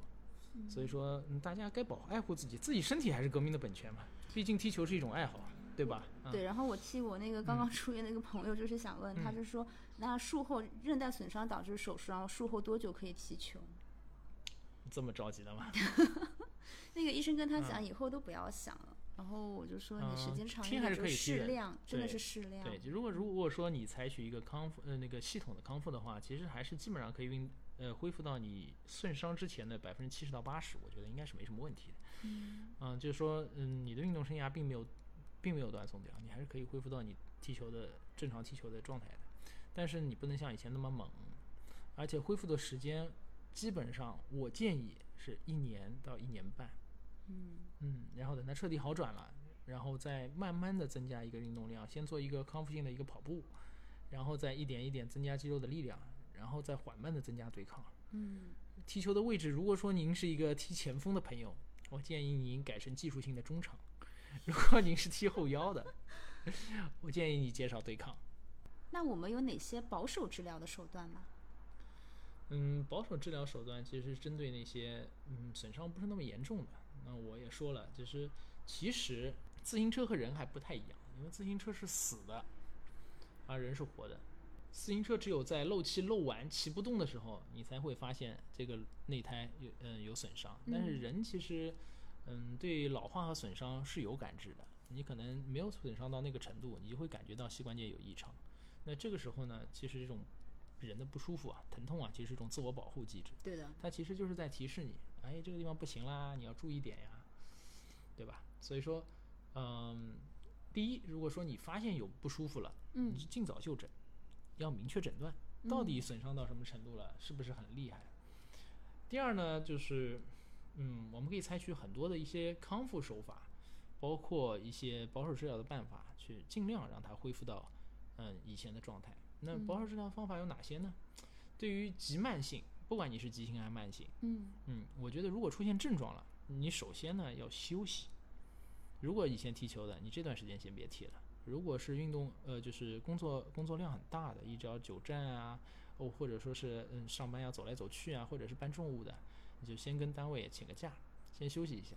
所以说，嗯，大家该保爱护自己，自己身体还是革命的本钱嘛。毕竟踢球是一种爱好，对吧？嗯、对，然后我替我那个刚刚出院那个朋友，就是想问，他就说，那术后韧带损伤导致手术，然后术后多久可以踢球？这么着急的吗？那个医生跟他讲，以后都不要想了。然后我就说，你时嗯间长踢还一点就是可以适量，真的是适量。对，如果如果说你采取一个康复呃那个系统的康复的话，其实还是基本上可以运呃恢复到你损伤之前的百分之七十到八十，我觉得应该是没什么问题的。嗯就是说嗯你的运动生涯并没有并没有断送掉，你还是可以恢复到你踢球的正常踢球的状态的，但是你不能像以前那么猛，而且恢复的时间基本上我建议是一年到一年半。嗯嗯，然后等它彻底好转了，然后再慢慢的增加一个运动量，先做一个康复性的一个跑步，然后再一点一点增加肌肉的力量，然后再缓慢的增加对抗。嗯踢球的位置，如果说您是一个踢前锋的朋友，我建议您改成技术性的中场；如果您是踢后腰的，我建议你减少对抗。那我们有哪些保守治疗的手段吗？嗯，保守治疗手段其实是针对那些嗯损伤不是那么严重的。那我也说了，就是其实自行车和人还不太一样，因为自行车是死的，而人是活的。自行车只有在漏气漏完骑不动的时候，你才会发现这个内胎有嗯有损伤。但是人其实嗯对老化和损伤是有感知的，你可能没有损伤到那个程度，你就会感觉到膝关节有异常。那这个时候呢，其实这种人的不舒服啊、疼痛啊，其实是一种自我保护机制。对的，它其实就是在提示你，哎，这个地方不行啦，你要注意点呀，对吧？所以说，嗯，第一，如果说你发现有不舒服了，嗯你就尽早就诊，要明确诊断，到底损伤到什么程度了，是不是很厉害？第二呢，就是，嗯，我们可以采取很多的一些康复手法，包括一些保守治疗的办法，去尽量让它恢复到，嗯，以前的状态。那保守治疗方法有哪些呢？对于急慢性，不管你是急性还是慢性，嗯嗯，我觉得如果出现症状了，你首先呢要休息。如果以前踢球的，你这段时间先别踢了。如果是运动，呃，就是工作工作量很大的，一直要久站啊，哦，或者说是嗯上班要走来走去啊，或者是搬重物的，你就先跟单位请个假，先休息一下。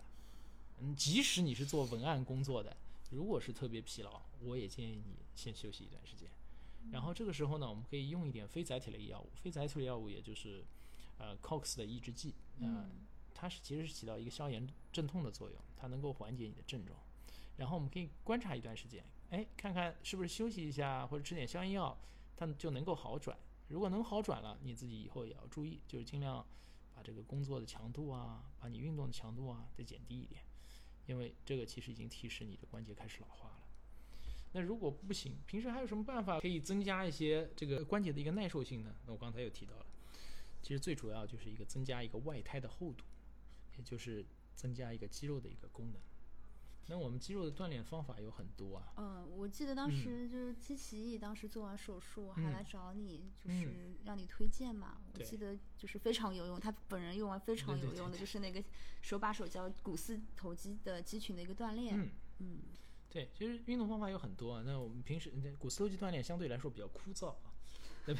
嗯，即使你是做文案工作的，如果是特别疲劳，我也建议你先休息一段时间。然后这个时候呢，我们可以用一点非载体类药物，非载体类药物也就是呃 COX 的抑制剂，呃，它是其实是起到一个消炎镇痛的作用，它能够缓解你的症状。然后我们可以观察一段时间，哎，看看是不是休息一下或者吃点消炎药，它就能够好转。如果能好转了，你自己以后也要注意，就是尽量把这个工作的强度啊，把你运动的强度啊再减低一点，因为这个其实已经提示你的关节开始老化了。那如果不行，平时还有什么办法可以增加一些这个关节的一个耐受性呢？那我刚才又提到了，其实最主要就是一个增加一个外胎的厚度，也就是增加一个肌肉的一个功能。那我们肌肉的锻炼方法有很多啊，嗯，我记得当时就是基奇义当时做完手术还来找你，就是让你推荐嘛。我记得就是非常有用，他本人用完非常有用的，就是那个手把手教股四头肌的肌群的一个锻炼。嗯嗯，对，其实运动方法有很多啊。那我们平时股四头肌锻炼相对来说比较枯燥啊。那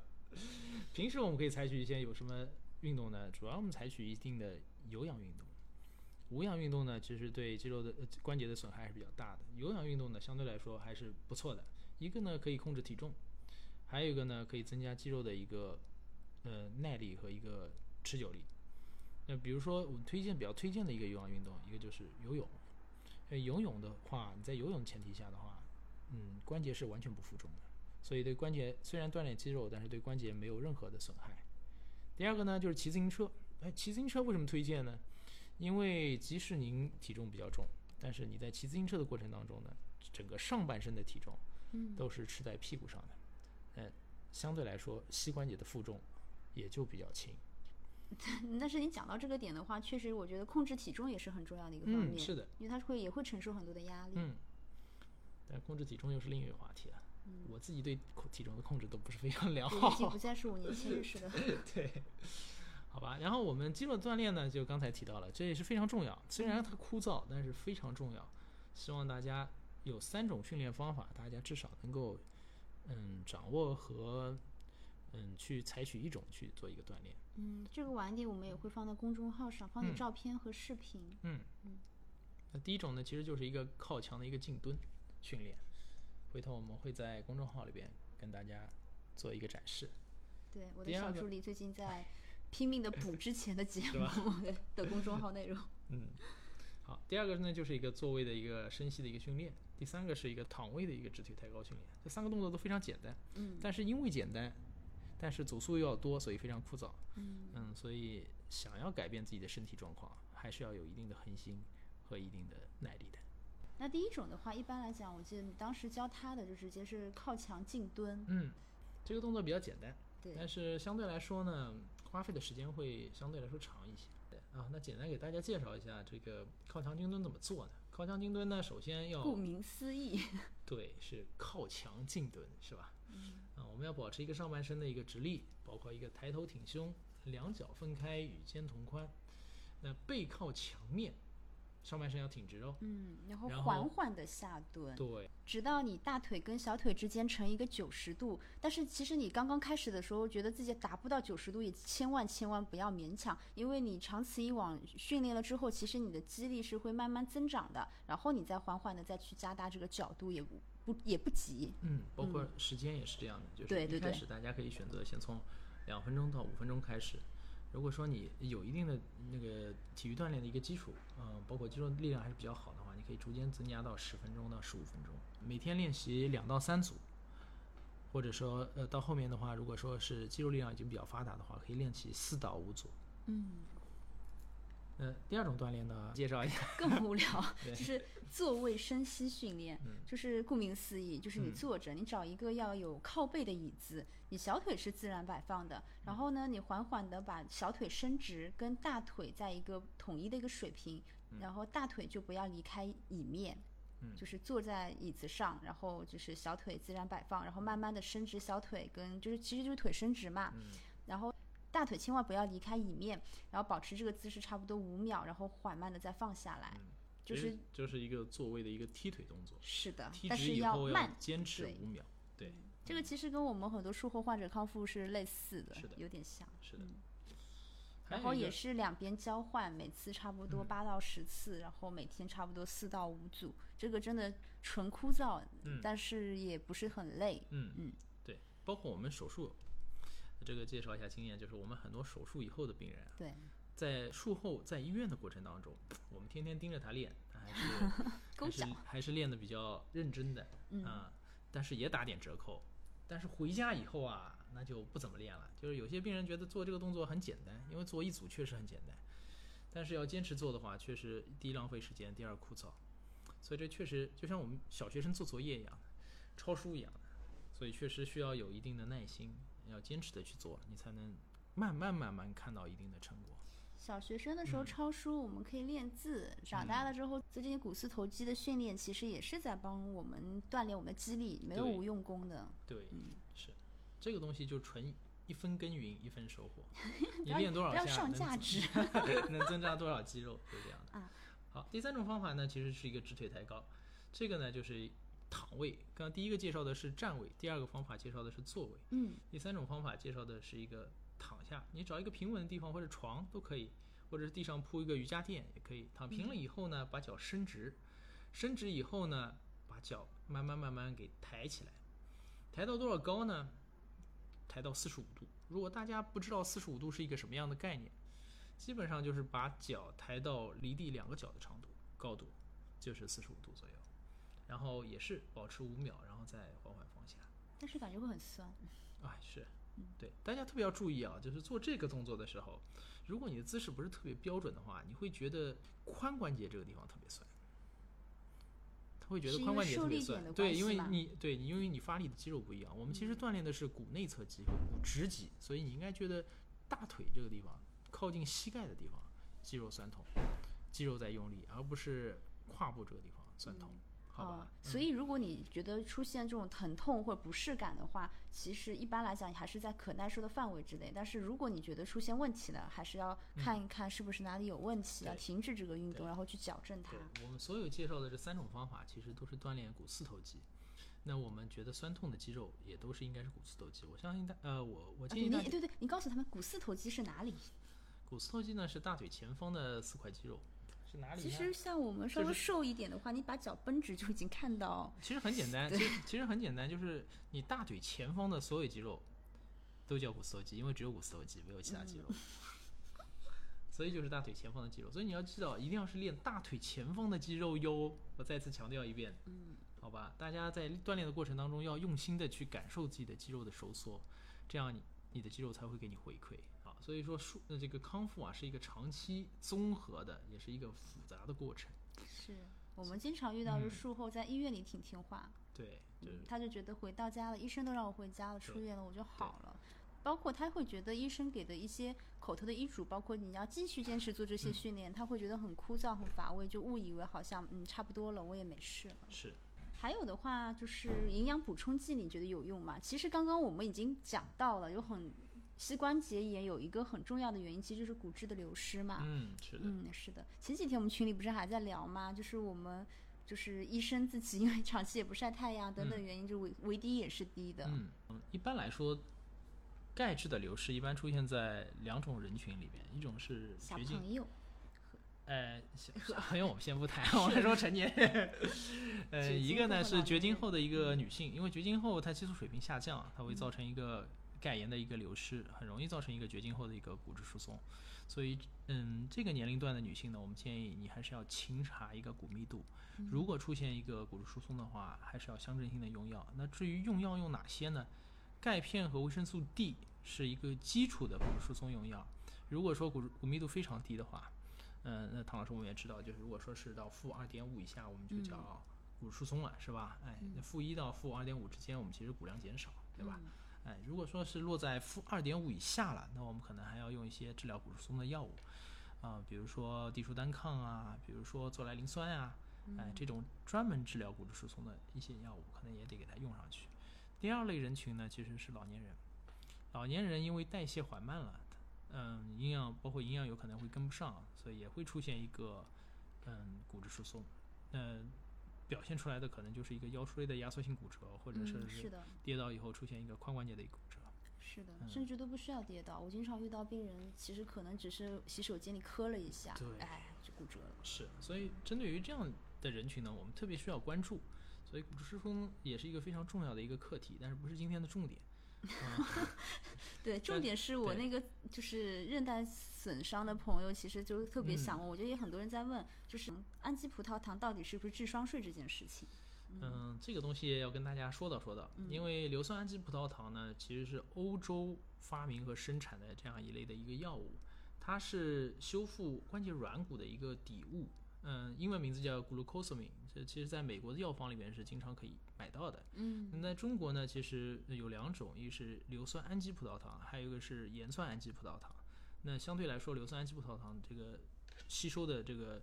平时我们可以采取一些有什么运动呢？主要我们采取一定的有氧运动。无氧运动呢，其实对肌肉的呃关节的损害还是比较大的。有氧运动呢，相对来说还是不错的。一个呢可以控制体重，还有一个呢可以增加肌肉的一个呃耐力和一个持久力。那比如说我推荐比较推荐的一个有氧运动，一个就是游泳。游泳的话，你在游泳前提下的话，嗯，关节是完全不负重的，所以对关节虽然锻炼肌肉，但是对关节没有任何的损害。第二个呢就是骑自行车。哎，骑自行车为什么推荐呢？因为即使您体重比较重，但是你在骑自行车的过程当中呢，整个上半身的体重，都是吃在屁股上的，嗯，相对来说膝关节的负重也就比较轻。但是你讲到这个点的话，确实我觉得控制体重也是很重要的一个方面，是的，因为它会也会承受很多的压力。嗯，但控制体重又是另一个话题了。我自己对体重的控制都不是非常良好。已经不再是五年前认识的。对。好吧，然后我们肌肉锻炼呢，就刚才提到了，这也是非常重要。虽然它枯燥，但是非常重要。希望大家有三种训练方法，大家至少能够嗯掌握和嗯去采取一种去做一个锻炼。嗯，这个晚点我们也会放到公众号上，放的照片和视频。嗯嗯。那第一种呢，其实就是一个靠墙的一个静蹲训练，回头我们会在公众号里边跟大家做一个展示。对，我的小助理最近在。拼命的补之前的节目 的公众号内容。嗯，好，第二个呢就是一个坐位的一个深吸的一个训练，第三个是一个躺位的一个直腿抬高训练。这三个动作都非常简单，嗯，但是因为简单，但是组数又要多，所以非常枯燥。嗯嗯，所以想要改变自己的身体状况，还是要有一定的恒心和一定的耐力的。那第一种的话，一般来讲，我记得你当时教他的就直接是靠墙静蹲。嗯，这个动作比较简单，对，但是相对来说呢。花费的时间会相对来说长一些。对啊，那简单给大家介绍一下这个靠墙静蹲怎么做呢？靠墙静蹲呢，首先要顾名思义，对，是靠墙静蹲，是吧？嗯。啊，我们要保持一个上半身的一个直立，包括一个抬头挺胸，两脚分开与肩同宽，那背靠墙面。上半身要挺直哦，嗯，然后缓缓的下蹲，对，直到你大腿跟小腿之间成一个九十度。但是其实你刚刚开始的时候，觉得自己达不到九十度，也千万千万不要勉强，因为你长此以往训练了之后，其实你的肌力是会慢慢增长的。然后你再缓缓的再去加大这个角度，也不也不急。嗯，包括时间也是这样的，就是一开始大家可以选择先从两分钟到五分钟开始。如果说你有一定的那个体育锻炼的一个基础，嗯，包括肌肉力量还是比较好的话，你可以逐渐增加到十分钟到十五分钟，每天练习两到三组，或者说呃到后面的话，如果说是肌肉力量已经比较发达的话，可以练习四到五组。嗯。呃，第二种锻炼呢，介绍一下。更无聊，就是坐位深吸训练。就是顾名思义，就是你坐着，你找一个要有靠背的椅子，你小腿是自然摆放的，然后呢，你缓缓的把小腿伸直，跟大腿在一个统一的一个水平，然后大腿就不要离开椅面。就是坐在椅子上，然后就是小腿自然摆放，然后慢慢的伸直小腿，跟就是其实就是腿伸直嘛。然后。大腿千万不要离开椅面，然后保持这个姿势差不多五秒，然后缓慢的再放下来，就是就是一个座位的一个踢腿动作。是的，踢直以后要坚持五秒。对，这个其实跟我们很多术后患者康复是类似的，是的，有点像。是的。然后也是两边交换，每次差不多八到十次，然后每天差不多四到五组。这个真的纯枯燥，但是也不是很累。嗯嗯，对，包括我们手术。这个介绍一下经验，就是我们很多手术以后的病人啊，对，在术后在医院的过程当中，我们天天盯着他练，他还是 还是还是练的比较认真的嗯啊、但是也打点折扣。但是回家以后啊，那就不怎么练了。就是有些病人觉得做这个动作很简单，因为做一组确实很简单，但是要坚持做的话，确实第一浪费时间，第二枯燥。所以这确实就像我们小学生做作业一样的，抄书一样的，所以确实需要有一定的耐心，要坚持的去做，你才能慢慢慢慢看到一定的成果。小学生的时候嗯抄书，我们可以练字；长大了之后做这些股四头肌的训练，其实也是在帮我们锻炼我们的肌力，没有无用功的。对，嗯是这个东西就纯一分耕耘一分收获，你练多少下要上价值 能增加多少肌肉，就这样的。啊好，第三种方法呢，其实是一个直腿抬高，这个呢就是躺位。刚刚第一个介绍的是站位，第二个方法介绍的是坐位，嗯，第三种方法介绍的是一个躺下，你找一个平稳的地方或者床都可以，或者是地上铺一个瑜伽垫也可以。躺平了以后呢，把脚伸直，伸直以后呢，把脚慢慢慢慢给抬起来，抬到多少高呢？抬到四十五度。如果大家不知道四十五度是一个什么样的概念，基本上就是把脚抬到离地两个脚的长度，高度就是四十五度左右，然后也是保持五秒，然后再缓缓放下。但是感觉会很酸。哎，是，对，大家特别要注意啊，就是做这个动作的时候，如果你的姿势不是特别标准的话，你会觉得髋关节这个地方特别酸，他会觉得髋关节特别酸，对，因为你对你因为你发力的肌肉不一样，我们其实锻炼的是股内侧肌和股直肌，所以你应该觉得大腿这个地方靠近膝盖的地方肌肉酸痛，肌肉在用力，而不是胯部这个地方酸痛，好吧？哦，所以如果你觉得出现这种疼痛或者不适感的话，其实一般来讲还是在可耐受的范围之内。但是如果你觉得出现问题了，还是要看一看是不是哪里有问题，要对停止这个运动，然后去矫正它。我们所有介绍的这三种方法，其实都是锻炼股四头肌。那我们觉得酸痛的肌肉也都是应该是股四头肌。我相信大呃，我我啊建议你对对，你告诉他们股四头肌是哪里？股四头肌呢是大腿前方的四块肌肉，是哪里？其实像我们稍微瘦一点的话，你把脚绷直就已经看到。其实很简单，其实其实很简单，就是你大腿前方的所有肌肉都叫股四头肌，因为只有股四头肌，没有其他肌肉。所以就是大腿前方的肌肉，所以你要知道，一定要是练大腿前方的肌肉哟。我再次强调一遍，嗯，好吧，大家在锻炼的过程当中要用心的去感受自己的肌肉的收缩，这样你你的肌肉才会给你回馈啊。所以说术那这个康复啊是一个长期综合的，也是一个复杂的过程。是我们经常遇到，就嗯术后在医院里挺听话，对，就是嗯，他就觉得回到家了，医生都让我回家了，出院了我就好了。包括他会觉得医生给的一些口头的医嘱，包括你要继续坚持做这嗯些训练，他会觉得很枯燥、很乏味，就误以为好像嗯差不多了，我也没事了。是还有的话就是营养补充剂，你觉得有用吗？其实刚刚我们已经讲到了，有很膝关节炎有一个很重要的原因，其实就是骨质的流失嘛。嗯是的。嗯，是的。前几天我们群里不是还在聊吗？就是我们就是医生自己因为长期也不晒太阳等等原因，就维维 D 也是低的。嗯，嗯一般来说，钙质的流失一般出现在两种人群里面，一种是小，朋友，呃，小小朋友我们先不谈，我们说成年人。呃，一个呢是绝经后的一个女性，因为绝经后她激素水平下降，它会造成一个钙盐的一个流失，很容易造成一个绝经后的一个骨质疏松。所以，嗯，这个年龄段的女性呢，我们建议你还是要勤查一个骨密度。如果出现一个骨质疏松的话，还是要乡镇性的用药。那至于用药用哪些呢？钙片和维生素 D 是一个基础的骨质疏松用药。如果说骨骨密度非常低的话，嗯、那唐老师我们也知道，就是如果说是到负二点五以下，我们就叫骨质疏松了，是吧？哎，那负一到负二点五之间，我们其实骨量减少，对吧？哎，如果说是落在负二点五以下了，那我们可能还要用一些治疗骨质疏松的药物，啊、比如说地舒单抗啊，比如说唑来磷酸啊，哎，这种专门治疗骨质疏松的一些药物，可能也得给它用上去。第二类人群呢，其实是老年人，老年人因为代谢缓慢了，嗯，营养包括营养有可能会跟不上，所以也会出现一个嗯骨质疏松，那表现出来的可能就是一个腰椎的压缩性骨折，或者嗯，是是的，跌倒以后出现一个髋关节的一个骨折。是的，嗯甚至都不需要跌倒。我经常遇到病人，其实可能只是洗手间里磕了一下，对哎，就骨折了。是，所以针对于这样的人群呢，我们特别需要关注。所以骨质疏松也是一个非常重要的一个课题，但是不是今天的重点。对，重点是我那个就是韧带损伤的朋友，其实就特别想嗯问，我觉得也很多人在问，就是氨基葡萄糖到底是不是智商税这件事情。嗯，这个东西要跟大家说道说道，因为硫酸氨基葡萄糖呢，其实是欧洲发明和生产的这样一类的一个药物，它是修复关节软骨的一个底物。嗯，英文名字叫 glucosamine，这其实在美国的药房里面是经常可以买到的。嗯那在中国呢，其实有两种，一个是硫酸氨基葡萄糖，还有一个是盐酸氨基葡萄糖。那相对来说，硫酸氨基葡萄糖这个吸收的这个，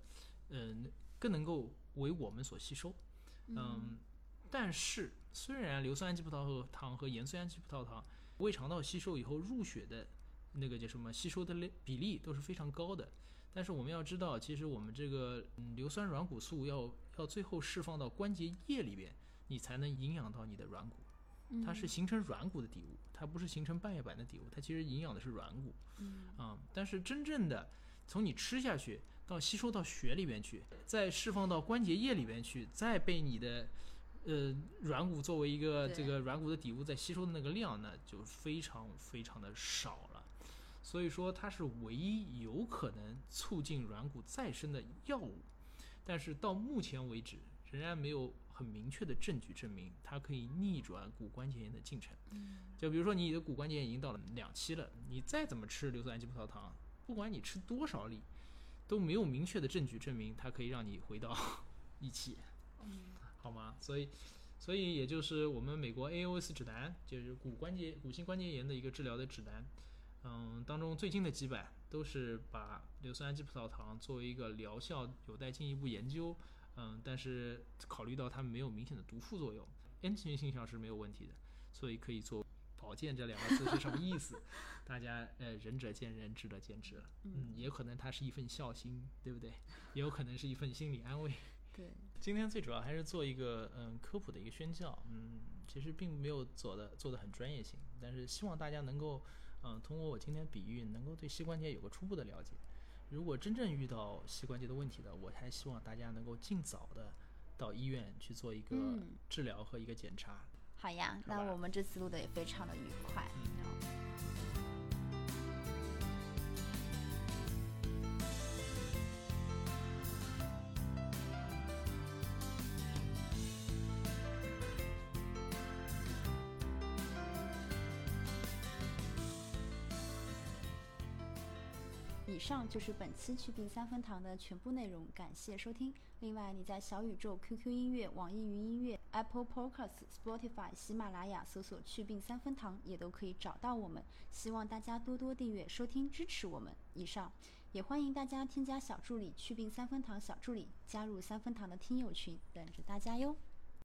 嗯、更能够为我们所吸收。嗯，但是虽然硫酸氨基葡萄糖和盐酸氨基葡萄糖胃肠道吸收以后入血的那个叫什么吸收的类比例都是非常高的，但是我们要知道，其实我们这个、嗯、硫酸软骨素要要最后释放到关节液里边，你才能营养到你的软骨。它是形成软骨的底物，它不是形成半月板的底物，它其实营养的是软骨。嗯啊、但是真正的从你吃下去到吸收到血里边去，再释放到关节液里边去，再被你的呃软骨作为一个这个软骨的底物再吸收的那个量呢，就非常非常的少了。所以说它是唯一有可能促进软骨再生的药物，但是到目前为止仍然没有很明确的证据证明它可以逆转骨关节炎的进程。就比如说你的骨关节炎已经到了两期了，你再怎么吃硫酸氨基葡萄糖，不管你吃多少粒，都没有明确的证据证明它可以让你回到 一期，好吗？所以，所以也就是我们美国 AOS 指南，就是骨关节骨性关节炎的一个治疗的指南，嗯，当中最近的几版都是把硫酸氨基葡萄糖作为一个疗效有待进一步研究，嗯，但是考虑到它没有明显的毒副作用，安全性上是没有问题的，所以可以做。保健这两个字是什么意思？大家呃，仁者见仁，智者见智了。嗯，也有可能它是一份孝心，对不对？也有可能是一份心理安慰。对，今天最主要还是做一个嗯科普的一个宣教，嗯，其实并没有做的做的很专业性，但是希望大家能够嗯通过我今天比喻，能够对膝关节有个初步的了解。如果真正遇到膝关节的问题的，我还希望大家能够尽早的到医院去做一个嗯治疗和一个检查。好呀，那我们这次录的也非常的愉快。嗯上就是本期去病三分堂的全部内容，感谢收听。另外，你在小宇宙、QQ 音乐、网易云音乐、Apple Podcasts、Spotify、喜马拉雅搜索“去病三分堂”也都可以找到我们。希望大家多多订阅、收听、支持我们。以上，也欢迎大家添加小助理“去病三分堂”小助理，加入三分堂的听友群，等着大家哟。